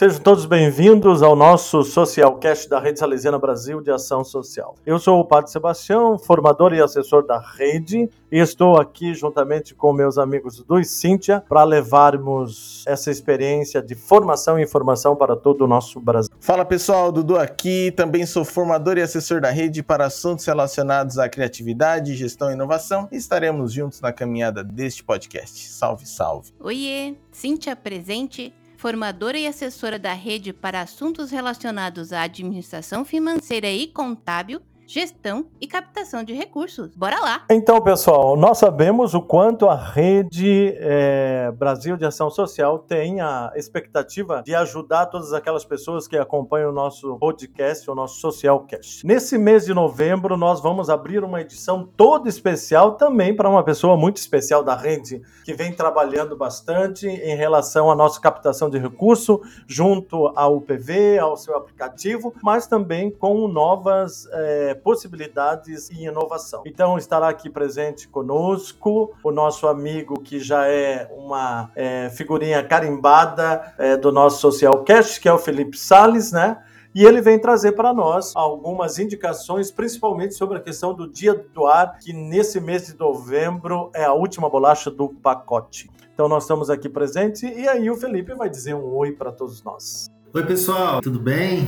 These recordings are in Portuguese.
Sejam todos bem-vindos ao nosso Socialcast da Rede Salesiana Brasil de Ação Social. Eu sou o Padre Sebastião, formador e assessor da rede, e estou aqui juntamente com meus amigos do Cíntia para levarmos essa experiência de formação e informação para todo o nosso Brasil. Fala pessoal, Dudu aqui, também sou formador e assessor da rede para assuntos relacionados à criatividade, gestão e inovação, e estaremos juntos na caminhada deste podcast. Salve, salve! Oiê, Cíntia presente formadora e assessora da rede para assuntos relacionados à administração financeira e contábil gestão e captação de recursos. Bora lá! Então, pessoal, nós sabemos o quanto a rede é, Brasil de Ação Social tem a expectativa de ajudar todas aquelas pessoas que acompanham o nosso podcast, o nosso Socialcast. Nesse mês de novembro, nós vamos abrir uma edição toda especial também para uma pessoa muito especial da rede, que vem trabalhando bastante em relação à nossa captação de recurso junto ao UPV, ao seu aplicativo, mas também com novas é, possibilidades e inovação. Então estará aqui presente conosco o nosso amigo que já é uma é, figurinha carimbada é, do nosso Socialcast, que é o Felipe Sales, né? E ele vem trazer para nós algumas indicações, principalmente sobre a questão do Dia do Ar, que nesse mês de novembro é a última bolacha do pacote. Então nós estamos aqui presentes e aí o Felipe vai dizer um oi para todos nós. Oi, pessoal, tudo bem?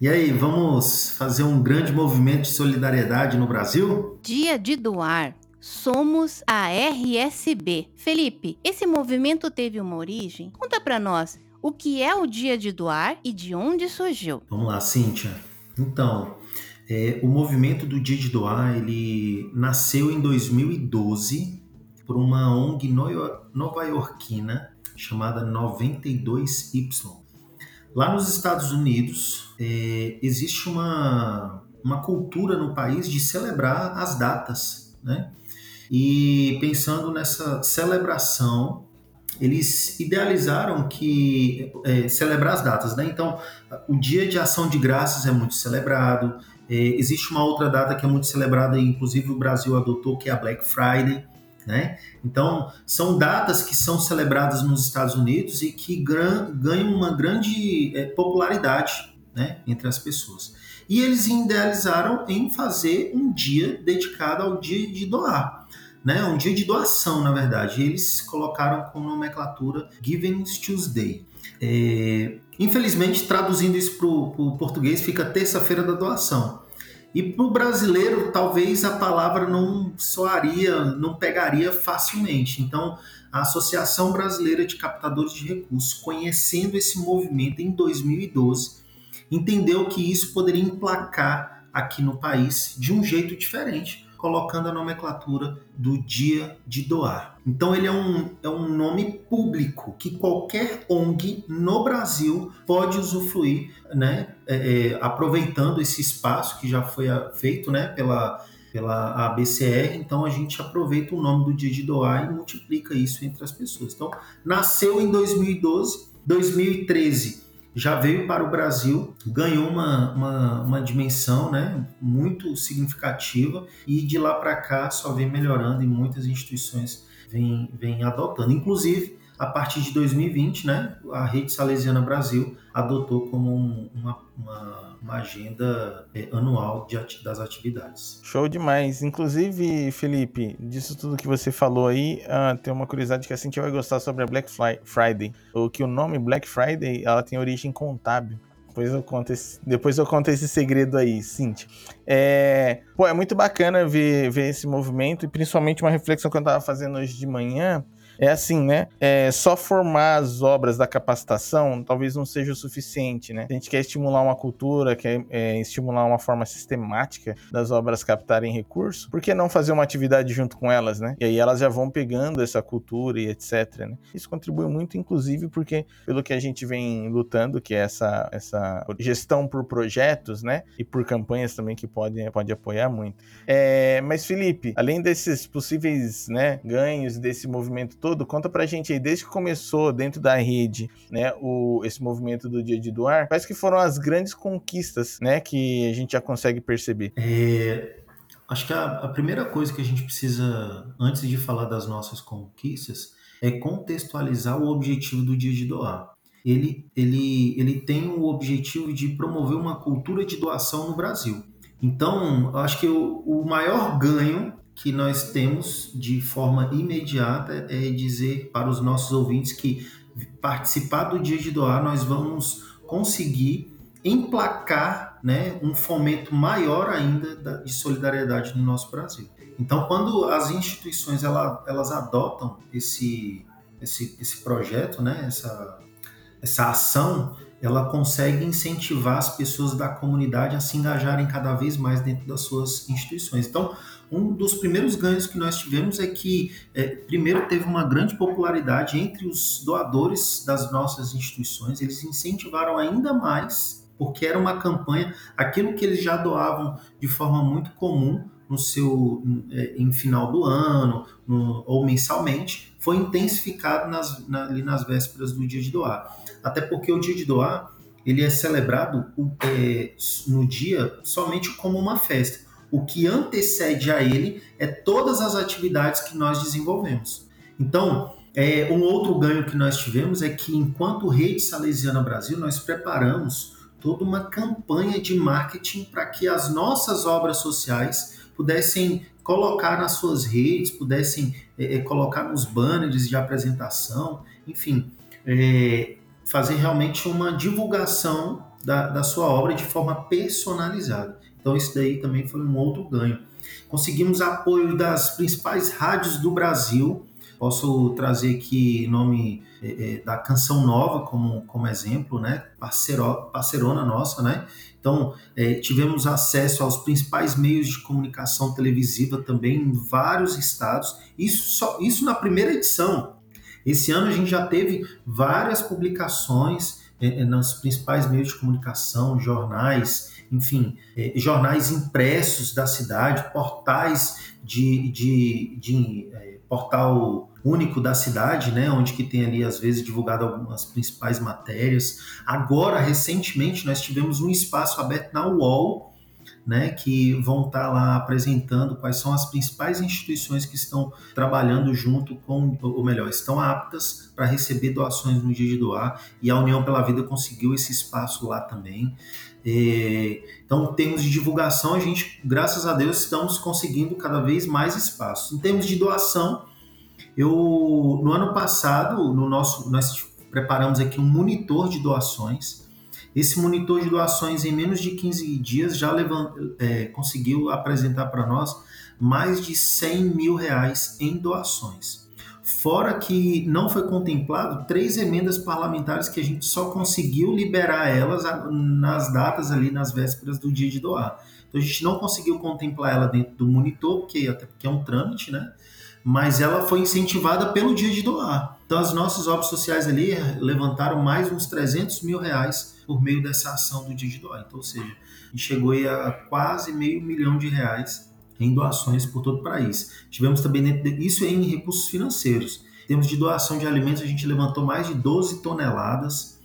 E aí, vamos fazer um grande movimento de solidariedade no Brasil? Dia de doar. Somos a RSB. Felipe, esse movimento teve uma origem? Conta para nós o que é o Dia de Doar e de onde surgiu. Vamos lá, Cíntia. Então, é, o movimento do Dia de Doar ele nasceu em 2012 por uma ONG nova-iorquina chamada 92Y. Lá nos Estados Unidos, é, existe uma, uma cultura no país de celebrar as datas, né? E pensando nessa celebração, eles idealizaram que é, celebrar as datas, né? Então, o Dia de Ação de Graças é muito celebrado. É, existe uma outra data que é muito celebrada, inclusive o Brasil adotou, que é a Black Friday. Né? Então, são datas que são celebradas nos Estados Unidos e que ganham uma grande é, popularidade né, entre as pessoas. E eles idealizaram em fazer um dia dedicado ao dia de doar. Né, um dia de doação, na verdade. Eles colocaram como nomenclatura Giving Tuesday. É, infelizmente, traduzindo isso para o português, fica terça-feira da doação. E para o brasileiro, talvez a palavra não soaria, não pegaria facilmente. Então, a Associação Brasileira de Captadores de Recursos, conhecendo esse movimento em 2012, entendeu que isso poderia emplacar aqui no país de um jeito diferente colocando a nomenclatura do dia de doar. Então ele é um, é um nome público que qualquer ONG no Brasil pode usufruir, né, é, é, aproveitando esse espaço que já foi feito né, pela, pela ABCR, então a gente aproveita o nome do dia de doar e multiplica isso entre as pessoas. Então, nasceu em 2012, 2013 já veio para o Brasil, ganhou uma, uma, uma dimensão né, muito significativa e de lá para cá só vem melhorando e muitas instituições vêm, vêm adotando. Inclusive, a partir de 2020, né, a Rede Salesiana Brasil adotou como uma, uma, uma agenda é, anual de, das atividades. Show demais. Inclusive, Felipe, disso tudo que você falou aí, uh, tem uma curiosidade que a Cintia vai gostar sobre a Black Friday. O que o nome Black Friday ela tem origem contábil. Depois eu conto esse, depois eu conto esse segredo aí, Cintia. É, pô, é muito bacana ver, ver esse movimento e principalmente uma reflexão que eu estava fazendo hoje de manhã é assim, né? É, só formar as obras da capacitação talvez não seja o suficiente, né? A gente quer estimular uma cultura, quer é, estimular uma forma sistemática das obras captarem recursos, por que não fazer uma atividade junto com elas, né? E aí elas já vão pegando essa cultura e etc, né? Isso contribui muito, inclusive, porque pelo que a gente vem lutando, que é essa, essa gestão por projetos, né? E por campanhas também que podem pode apoiar muito. É, mas, Felipe, além desses possíveis né, ganhos desse movimento todo, todo, conta pra gente aí, desde que começou dentro da rede, né, o, esse movimento do dia de doar, quais que foram as grandes conquistas, né, que a gente já consegue perceber? É, acho que a, a primeira coisa que a gente precisa, antes de falar das nossas conquistas, é contextualizar o objetivo do dia de doar. ele, ele, ele tem o objetivo de promover uma cultura de doação no Brasil. Então, acho que o, o maior ganho que nós temos de forma imediata é dizer para os nossos ouvintes que participar do Dia de Doar nós vamos conseguir emplacar né, um fomento maior ainda de solidariedade no nosso Brasil. Então, quando as instituições ela, elas adotam esse, esse, esse projeto, né, essa, essa ação, ela consegue incentivar as pessoas da comunidade a se engajarem cada vez mais dentro das suas instituições. Então, um dos primeiros ganhos que nós tivemos é que, é, primeiro, teve uma grande popularidade entre os doadores das nossas instituições, eles incentivaram ainda mais, porque era uma campanha, aquilo que eles já doavam de forma muito comum no seu é, em final do ano no, ou mensalmente, foi intensificado nas, na, ali nas vésperas do dia de doar. Até porque o dia de doar ele é celebrado é, no dia somente como uma festa. O que antecede a ele é todas as atividades que nós desenvolvemos. Então, é, um outro ganho que nós tivemos é que, enquanto Rede Salesiana Brasil, nós preparamos toda uma campanha de marketing para que as nossas obras sociais pudessem colocar nas suas redes, pudessem é, é colocar nos banners de apresentação, enfim, é, fazer realmente uma divulgação da, da sua obra de forma personalizada. Então, isso daí também foi um outro ganho. Conseguimos apoio das principais rádios do Brasil. Posso trazer aqui nome é, é, da Canção Nova como, como exemplo, né? Parceiro, parceirona nossa, né? Então, é, tivemos acesso aos principais meios de comunicação televisiva também em vários estados. Isso, só, isso na primeira edição. Esse ano a gente já teve várias publicações é, é nos principais meios de comunicação, jornais, enfim, é, jornais impressos da cidade, portais de, de, de é, portal único da cidade, né, onde que tem ali às vezes divulgado algumas principais matérias. Agora, recentemente, nós tivemos um espaço aberto na UOL, né, que vão estar lá apresentando quais são as principais instituições que estão trabalhando junto com, ou melhor, estão aptas para receber doações no dia de doar, e a União pela Vida conseguiu esse espaço lá também. É, então, em termos de divulgação, a gente, graças a Deus, estamos conseguindo cada vez mais espaços. Em termos de doação, eu no ano passado, no nosso, nós preparamos aqui um monitor de doações. Esse monitor de doações, em menos de 15 dias, já levant, é, conseguiu apresentar para nós mais de 100 mil reais em doações. Fora que não foi contemplado três emendas parlamentares que a gente só conseguiu liberar elas nas datas ali, nas vésperas do dia de doar. Então a gente não conseguiu contemplar ela dentro do monitor, porque até porque é um trâmite, né? Mas ela foi incentivada pelo dia de doar. Então as nossas obras sociais ali levantaram mais uns 300 mil reais por meio dessa ação do doar. Então, ou seja, chegou a quase meio milhão de reais em doações por todo o país. Tivemos também, isso em recursos financeiros. Em termos de doação de alimentos, a gente levantou mais de 12 toneladas.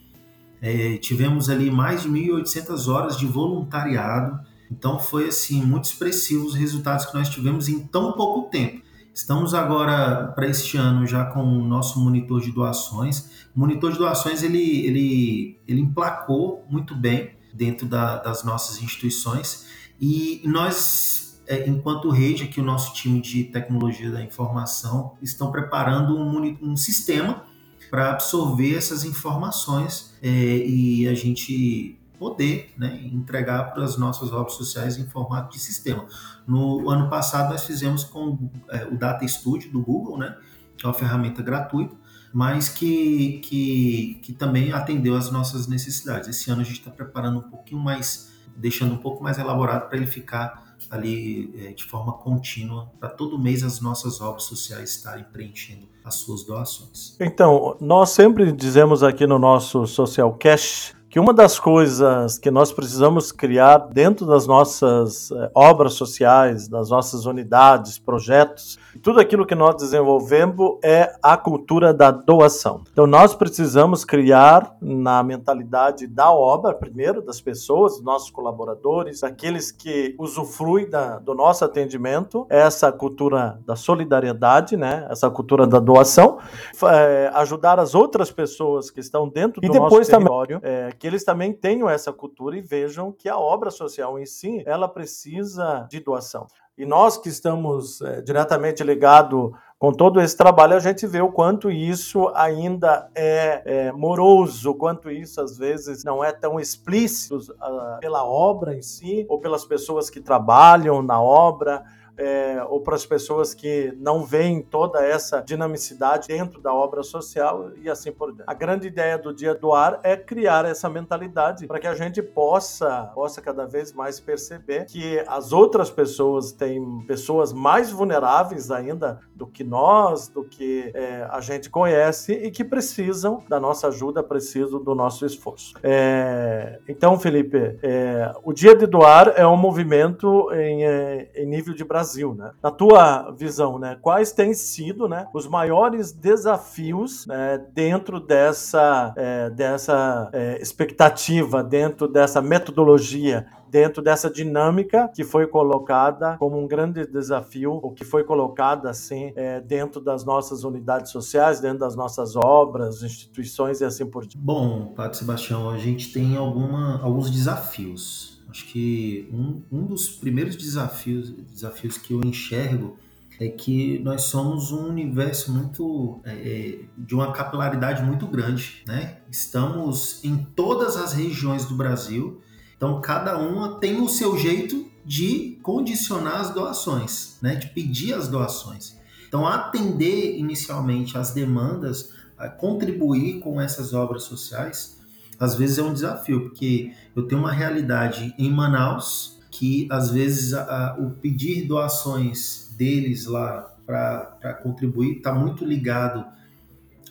É, tivemos ali mais de 1.800 horas de voluntariado. Então foi assim muito expressivo os resultados que nós tivemos em tão pouco tempo. Estamos agora para este ano já com o nosso monitor de doações. O monitor de doações ele, ele, ele emplacou muito bem dentro da, das nossas instituições e nós é, enquanto rede, aqui o nosso time de tecnologia da informação estão preparando um, um sistema para absorver essas informações é, e a gente poder né, entregar para as nossas obras sociais em formato de sistema. No ano passado nós fizemos com é, o Data Studio do Google, né, que é uma ferramenta gratuita, mas que, que, que também atendeu às nossas necessidades. Esse ano a gente está preparando um pouquinho mais, deixando um pouco mais elaborado para ele ficar ali é, de forma contínua para todo mês as nossas obras sociais estarem preenchendo as suas doações. Então, nós sempre dizemos aqui no nosso Social Cash que uma das coisas que nós precisamos criar dentro das nossas eh, obras sociais, das nossas unidades, projetos, tudo aquilo que nós desenvolvemos é a cultura da doação. Então nós precisamos criar na mentalidade da obra, primeiro, das pessoas, dos nossos colaboradores, daqueles que usufruem da, do nosso atendimento, essa cultura da solidariedade, né? essa cultura da doação, é, ajudar as outras pessoas que estão dentro do nosso território, é, que eles também tenham essa cultura e vejam que a obra social em si, ela precisa de doação. E nós que estamos é, diretamente ligados com todo esse trabalho, a gente vê o quanto isso ainda é, é moroso, o quanto isso às vezes não é tão explícito uh, pela obra em si, ou pelas pessoas que trabalham na obra, é, ou para as pessoas que não veem toda essa dinamicidade dentro da obra social e assim por diante. A grande ideia do Dia do Ar é criar essa mentalidade para que a gente possa, possa cada vez mais perceber que as outras pessoas têm pessoas mais vulneráveis ainda do que nós, do que é, a gente conhece e que precisam da nossa ajuda, precisam do nosso esforço. É, então, Felipe, é, o Dia de Doar é um movimento em, é, em nível de Brasil Brasil, né? Na tua visão, né? Quais têm sido, né, os maiores desafios né, dentro dessa, é, dessa é, expectativa, dentro dessa metodologia dentro dessa dinâmica que foi colocada como um grande desafio, ou que foi colocada assim é, dentro das nossas unidades sociais, dentro das nossas obras, instituições e assim por diante. Bom, Padre Sebastião, a gente tem alguma, alguns desafios Acho que um, um dos primeiros desafios, desafios que eu enxergo é que nós somos um universo muito é, é, de uma capilaridade muito grande, né? Estamos em todas as regiões do Brasil, então cada uma tem o seu jeito de condicionar as doações, né? De pedir as doações. Então atender inicialmente as demandas, contribuir com essas obras sociais às vezes é um desafio, porque eu tenho uma realidade em Manaus que às vezes a, a, o pedir doações deles lá para contribuir está muito ligado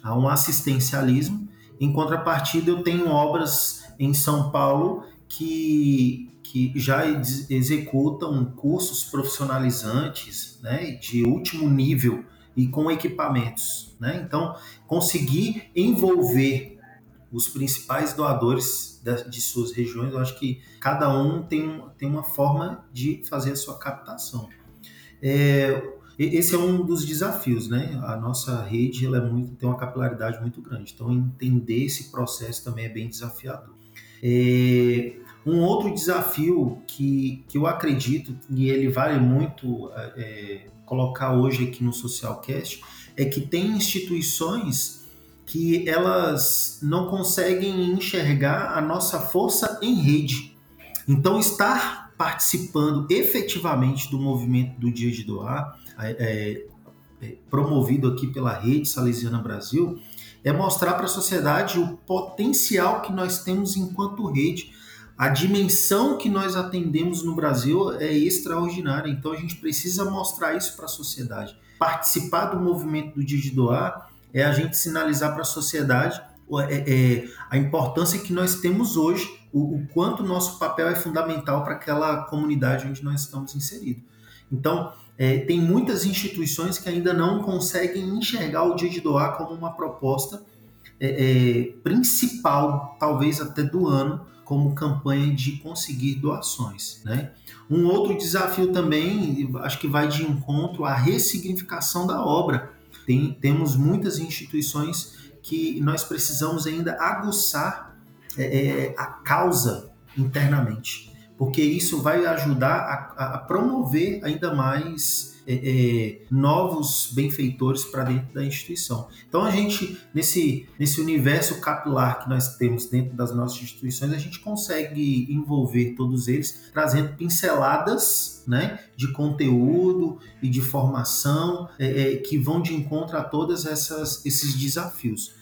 a um assistencialismo. Em contrapartida, eu tenho obras em São Paulo que, que já executam cursos profissionalizantes né, de último nível e com equipamentos. Né? Então, conseguir envolver os principais doadores de, suas regiões, eu acho que cada um tem, tem uma forma de fazer a sua captação. É, esse é um dos desafios, né? A nossa rede ela é muito, tem uma capilaridade muito grande, então entender esse processo também é bem desafiador. É, um outro desafio que, que eu acredito, e ele vale muito é, colocar hoje aqui no Socialcast, é que tem instituições que elas não conseguem enxergar a nossa força em rede. Então, estar participando efetivamente do movimento do Dia de Doar, é, é, promovido aqui pela Rede Salesiana Brasil, é mostrar para a sociedade o potencial que nós temos enquanto rede. A dimensão que nós atendemos no Brasil é extraordinária, então a gente precisa mostrar isso para a sociedade. Participar do movimento do Dia de Doar é a gente sinalizar para a sociedade é, é, a importância que nós temos hoje, o, o quanto nosso papel é fundamental para aquela comunidade onde nós estamos inseridos. Então, é, tem muitas instituições que ainda não conseguem enxergar o dia de doar como uma proposta é, é, principal, talvez até do ano, como campanha de conseguir doações. Né? Um outro desafio também, acho que vai de encontro à ressignificação da obra. Tem, temos muitas instituições que nós precisamos ainda aguçar é, é, a causa internamente, porque isso vai ajudar a, a promover ainda mais é, é, novos benfeitores para dentro da instituição. Então a gente, nesse, nesse universo capilar que nós temos dentro das nossas instituições, a gente consegue envolver todos eles, trazendo pinceladas né, de conteúdo e de formação é, é que vão de encontro a todos esses desafios.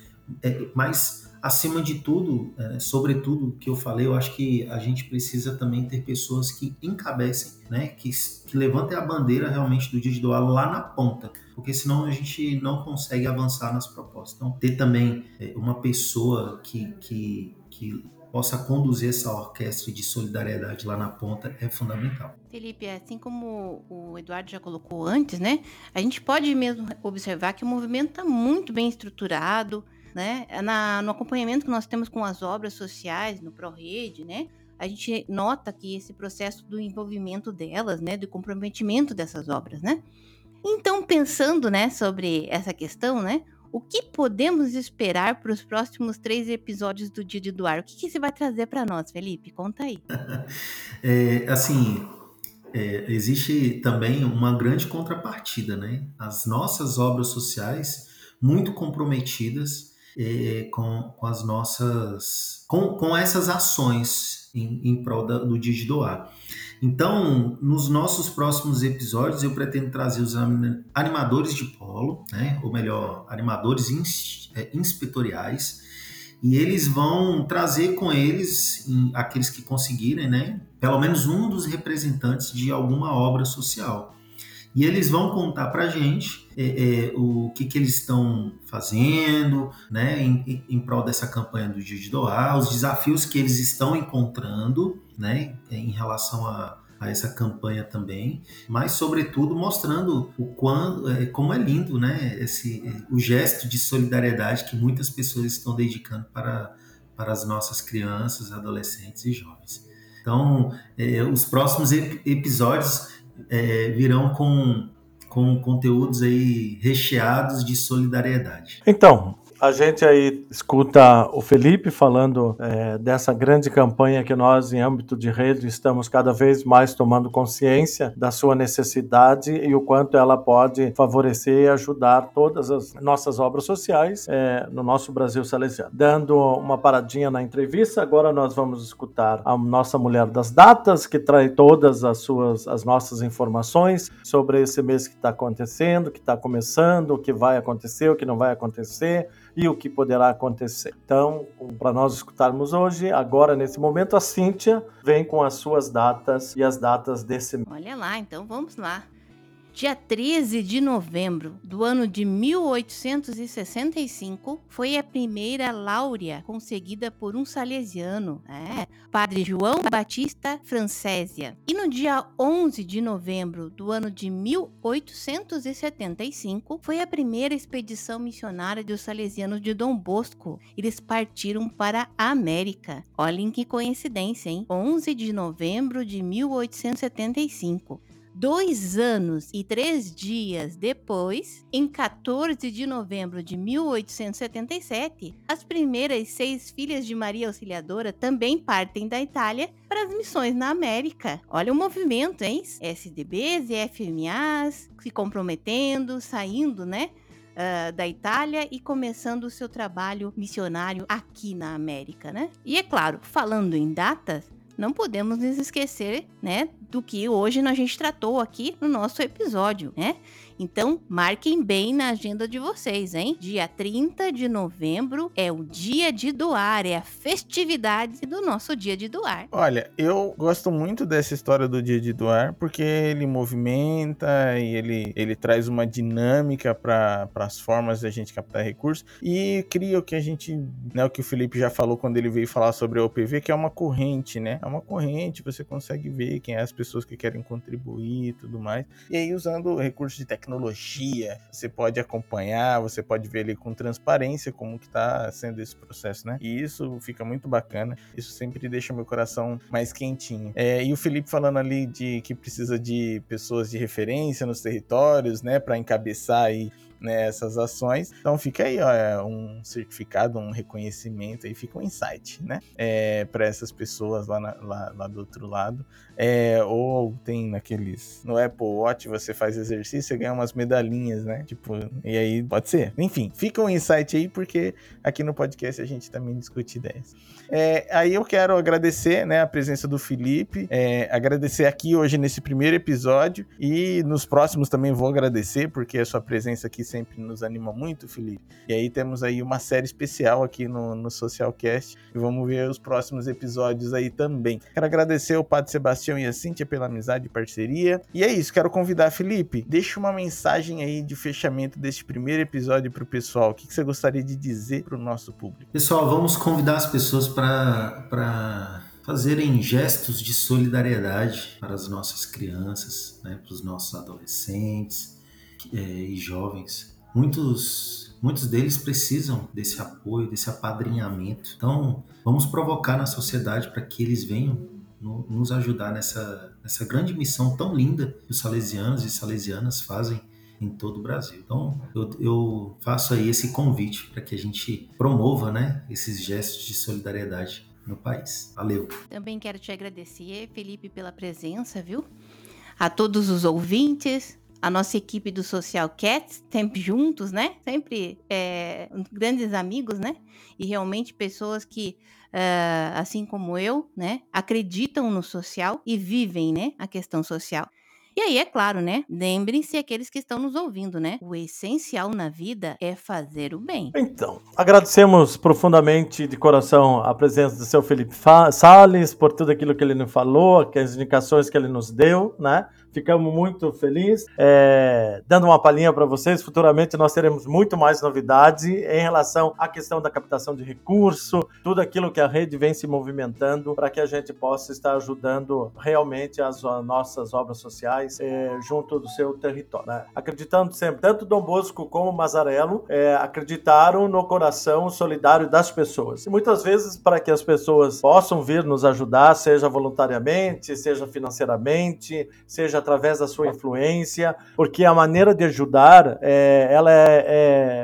É, mas acima de tudo, é, sobretudo que eu falei, eu acho que a gente precisa também ter pessoas que encabecem, né, que, que levantem a bandeira realmente do dia de doar lá na ponta, porque senão a gente não consegue avançar nas propostas. Então, ter também é, uma pessoa que, que, que possa conduzir essa orquestra de solidariedade lá na ponta é fundamental. Felipe, assim como o Eduardo já colocou antes, né? A gente pode mesmo observar que o movimento está muito bem estruturado, né? Na, no acompanhamento que nós temos com as obras sociais, no ProRede, né? A gente nota que esse processo do envolvimento delas, né? Do comprometimento dessas obras, né? Então, pensando, né, sobre essa questão, né? O que podemos esperar para os próximos três episódios do Dia de Doar? O que, que você vai trazer para nós, Felipe? Conta aí. é, assim, é, existe também uma grande contrapartida, né? As nossas obras sociais, muito comprometidas com, com as nossas. com, com essas ações em, em prol da, do Dia de Doar. Então, nos nossos próximos episódios, eu pretendo trazer os animadores de polo, né? ou melhor, animadores ins é, inspetoriais, e eles vão trazer com eles, aqueles que conseguirem, né? pelo menos um dos representantes de alguma obra social. E eles vão contar para a gente é, é, o que, que eles estão fazendo né, em, em prol dessa campanha do Dia de Doar, os desafios que eles estão encontrando né, em relação a, a essa campanha também, mas sobretudo mostrando o quão, é, como é lindo né, esse, o gesto de solidariedade que muitas pessoas estão dedicando para, para as nossas crianças, adolescentes e jovens. Então, é, os próximos ep episódios é, virão com, com conteúdos aí recheados de solidariedade. Então, a gente aí escuta o Felipe falando é, dessa grande campanha que nós, em âmbito de rede, estamos cada vez mais tomando consciência da sua necessidade e o quanto ela pode favorecer e ajudar todas as nossas obras sociais é, no nosso Brasil salesiano. Dando uma paradinha na entrevista, agora nós vamos escutar a nossa mulher das datas, que traz todas as suas, as nossas informações sobre esse mês que está acontecendo, que está começando, o que vai acontecer, o que não vai acontecer e o que poderá acontecer. Então, para nós escutarmos hoje, agora nesse momento, a Cíntia vem com as suas datas e as datas desse. Olha lá, então vamos lá. Dia 13 de novembro do ano de 1865 foi a primeira láurea conseguida por um salesiano, é, Padre João Batista Francésia. E no dia 11 de novembro do ano de 1875 foi a primeira expedição missionária dos salesianos de Dom Bosco. Eles partiram para a América. Olhem que coincidência, hein? 11 de novembro de 1875. Dois anos e três dias depois, em 14 de novembro de 1877, as primeiras seis filhas de Maria Auxiliadora também partem da Itália para as missões na América. Olha o movimento, hein? SDBs e FMAs se comprometendo, saindo, né? Uh, da Itália e começando o seu trabalho missionário aqui na América, né? E é claro, falando em datas, não podemos nos esquecer, né, do que hoje a gente tratou aqui no nosso episódio, né? Então, marquem bem na agenda de vocês, hein? Dia 30 de novembro é o dia de doar, é a festividade do nosso dia de doar. Olha, eu gosto muito dessa história do dia de doar, porque ele movimenta e ele, ele traz uma dinâmica para as formas da gente captar recursos e cria o que a gente, né, o que o Felipe já falou quando ele veio falar sobre a OPV, que é uma corrente, né? É uma corrente, você consegue ver quem é as pessoas que querem contribuir e tudo mais. E aí, usando recursos de tecnologia, você pode acompanhar, você pode ver ali com transparência como que tá sendo esse processo, né? E isso fica muito bacana, isso sempre deixa meu coração mais quentinho. É, e o Felipe falando ali de que precisa de pessoas de referência nos territórios, né, para encabeçar aí né, essas ações. Então fica aí, ó, é um certificado, um reconhecimento aí, fica um insight, né, é, para essas pessoas lá, na, lá, lá, do outro lado. É, ou tem naqueles, no Apple Watch você faz exercício e ganha umas medalhinhas, né, tipo, e aí pode ser. Enfim, fica um insight aí, porque aqui no podcast a gente também discute ideias. É, aí eu quero agradecer, né, a presença do Felipe, é, agradecer aqui hoje nesse primeiro episódio e nos próximos também vou agradecer, porque a sua presença aqui sempre nos anima muito, Felipe. E aí temos aí uma série especial aqui no, no Socialcast e vamos ver os próximos episódios aí também. Quero agradecer ao Padre Sebastião e a Cíntia pela amizade e parceria. E é isso, quero convidar Felipe, deixa uma mensagem aí de fechamento deste primeiro episódio para o pessoal. O que, que você gostaria de dizer para o nosso público? Pessoal, vamos convidar as pessoas para fazerem gestos de solidariedade para as nossas crianças, né, para os nossos adolescentes é, e jovens. Muitos, muitos deles precisam desse apoio, desse apadrinhamento. Então, vamos provocar na sociedade para que eles venham no, nos ajudar nessa, nessa grande missão tão linda que os salesianos e salesianas fazem em todo o Brasil. Então, eu, eu faço aí esse convite para que a gente promova né, esses gestos de solidariedade no país. Valeu. Também quero te agradecer, Felipe, pela presença, viu? A todos os ouvintes, a nossa equipe do Social Cats, sempre juntos, né? Sempre é, grandes amigos, né? E realmente pessoas que, uh, assim como eu, né, acreditam no social e vivem, né, a questão social. E aí, é claro, né? Lembrem-se aqueles que estão nos ouvindo, né? O essencial na vida é fazer o bem. Então, agradecemos profundamente de coração a presença do seu Felipe Salles por tudo aquilo que ele nos falou, as indicações que ele nos deu, né? Ficamos muito felizes. É, dando uma palhinha para vocês, futuramente nós teremos muito mais novidades em relação à questão da captação de recurso, tudo aquilo que a rede vem se movimentando para que a gente possa estar ajudando realmente as nossas obras sociais é, junto do seu território. Né? Acreditando sempre, tanto Dom Bosco como Mazarello é, acreditaram no coração solidário das pessoas. E muitas vezes, para que as pessoas possam vir nos ajudar, seja voluntariamente, seja financeiramente, seja através da sua influência, porque a maneira de ajudar é, ela é,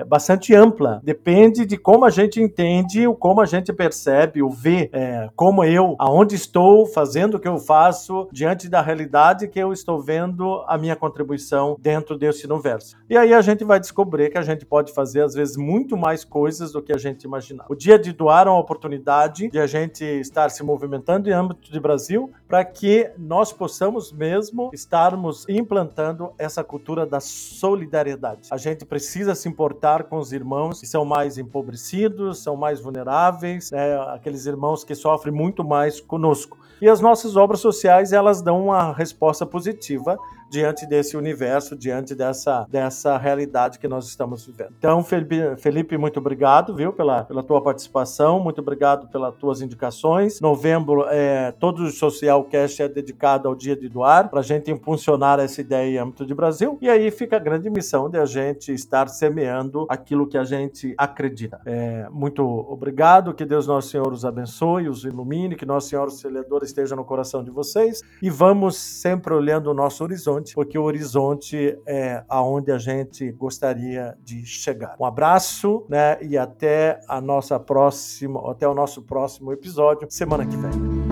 é, bastante ampla. Depende de como a gente entende, como a gente percebe, o vê, é, como eu, aonde estou, fazendo o que eu faço, diante da realidade que eu estou vendo a minha contribuição dentro desse universo. E aí a gente vai descobrir que a gente pode fazer, às vezes, muito mais coisas do que a gente imaginava. O dia de doar é uma oportunidade de a gente estar se movimentando em âmbito de Brasil para que nós possamos mesmo estar estarmos implantando essa cultura da solidariedade. A gente precisa se importar com os irmãos que são mais empobrecidos, são mais vulneráveis, né? aqueles irmãos que sofrem muito mais conosco. E as nossas obras sociais, elas dão uma resposta positiva diante desse universo, diante dessa, dessa realidade que nós estamos vivendo. Então, Felipe, Felipe, muito obrigado, viu, pela, pela tua participação, muito obrigado pelas tuas indicações. Novembro, é, todo o Social Cast é dedicado ao Dia de Doar, para a gente impulsionar essa ideia em âmbito de Brasil. E aí fica a grande missão de a gente estar semeando aquilo que a gente acredita. É, muito obrigado, que Deus Nosso Senhor os abençoe, os ilumine, que Nosso Senhor Auxiliador esteja no coração de vocês e vamos sempre olhando o nosso horizonte horizonte, porque o horizonte é aonde a gente gostaria de chegar. Um abraço, né? E até a nossa próxima, até o nosso próximo episódio semana que vem.